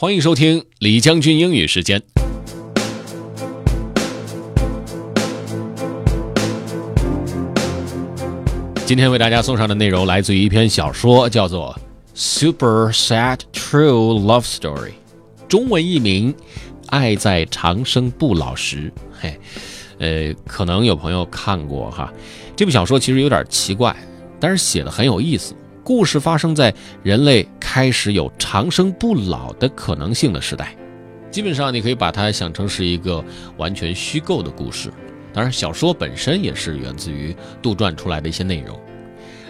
欢迎收听李将军英语时间。今天为大家送上的内容来自于一篇小说，叫做《Super Sad True Love Story》，中文译名《爱在长生不老时》。嘿，呃，可能有朋友看过哈。这部小说其实有点奇怪，但是写的很有意思。故事发生在人类开始有长生不老的可能性的时代。基本上，你可以把它想成是一个完全虚构的故事。当然，小说本身也是源自于杜撰出来的一些内容。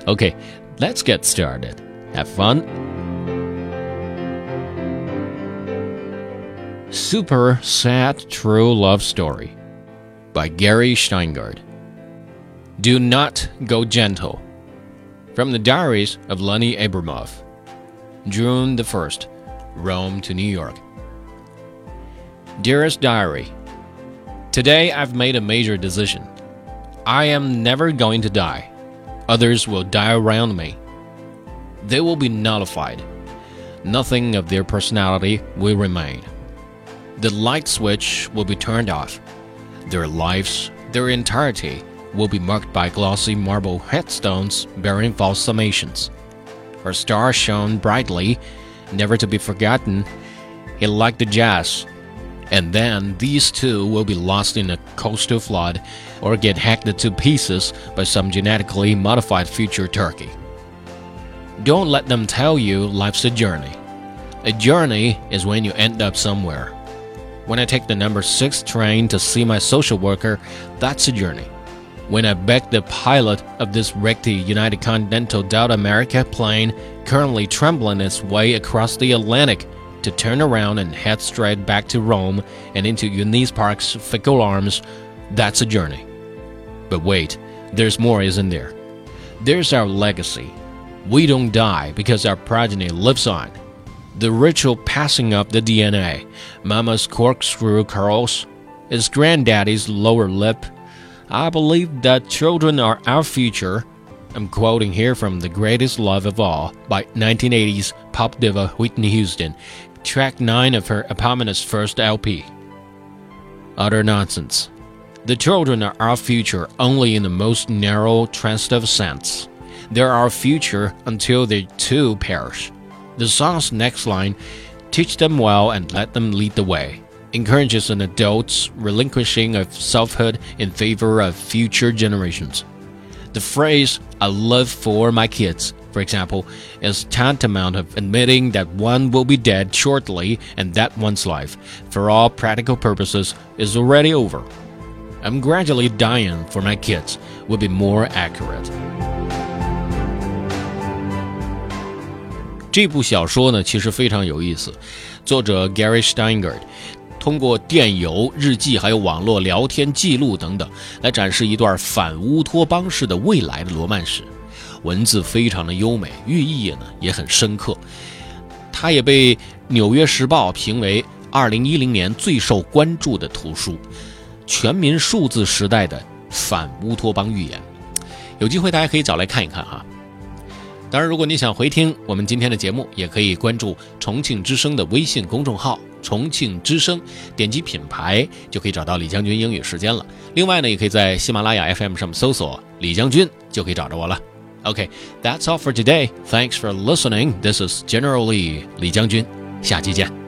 OK，let's、okay, get started. Have fun. Super Sad True Love Story by Gary Shteyngart. Do not go gentle. From the Diaries of Lenny Abramov. June the 1st, Rome to New York. Dearest Diary, Today I've made a major decision. I am never going to die. Others will die around me. They will be nullified. Nothing of their personality will remain. The light switch will be turned off. Their lives, their entirety, will be marked by glossy marble headstones bearing false summations. Her star shone brightly, never to be forgotten. He liked the jazz. And then these two will be lost in a coastal flood or get hacked to pieces by some genetically modified future turkey. Don't let them tell you life's a journey. A journey is when you end up somewhere. When I take the number 6 train to see my social worker, that's a journey when I begged the pilot of this wrecked United Continental Delta America plane, currently trembling its way across the Atlantic, to turn around and head straight back to Rome and into Eunice Park's fickle arms, that's a journey. But wait, there's more, isn't there? There's our legacy. We don't die because our progeny lives on. The ritual passing up the DNA, Mama's corkscrew curls, is Granddaddy's lower lip, I believe that children are our future. I'm quoting here from The Greatest Love of All by 1980s pop diva Whitney Houston, track 9 of her eponymous first LP. Utter nonsense. The children are our future only in the most narrow, transitive sense. They're our future until they too perish. The song's next line teach them well and let them lead the way encourages an adult's relinquishing of selfhood in favor of future generations. The phrase, I live for my kids, for example, is tantamount of admitting that one will be dead shortly and that one's life, for all practical purposes, is already over. I'm gradually dying for my kids would be more accurate. 这部小说呢，其实非常有意思。作者 Gary Shteyngart 通过电邮、日记，还有网络聊天记录等等，来展示一段反乌托邦式的未来的罗曼史。文字非常的优美，寓意呢也很深刻。它也被《纽约时报》评为2010年最受关注的图书，全民数字时代的反乌托邦预言。有机会大家可以找来看一看哈。当然，如果你想回听我们今天的节目，也可以关注重庆之声的微信公众号。重庆之声，点击品牌就可以找到李将军英语时间了。另外呢，也可以在喜马拉雅 FM 上面搜索李将军，就可以找着我了。OK，that's all for today. Thanks for listening. This is General Lee 李将军，下期见。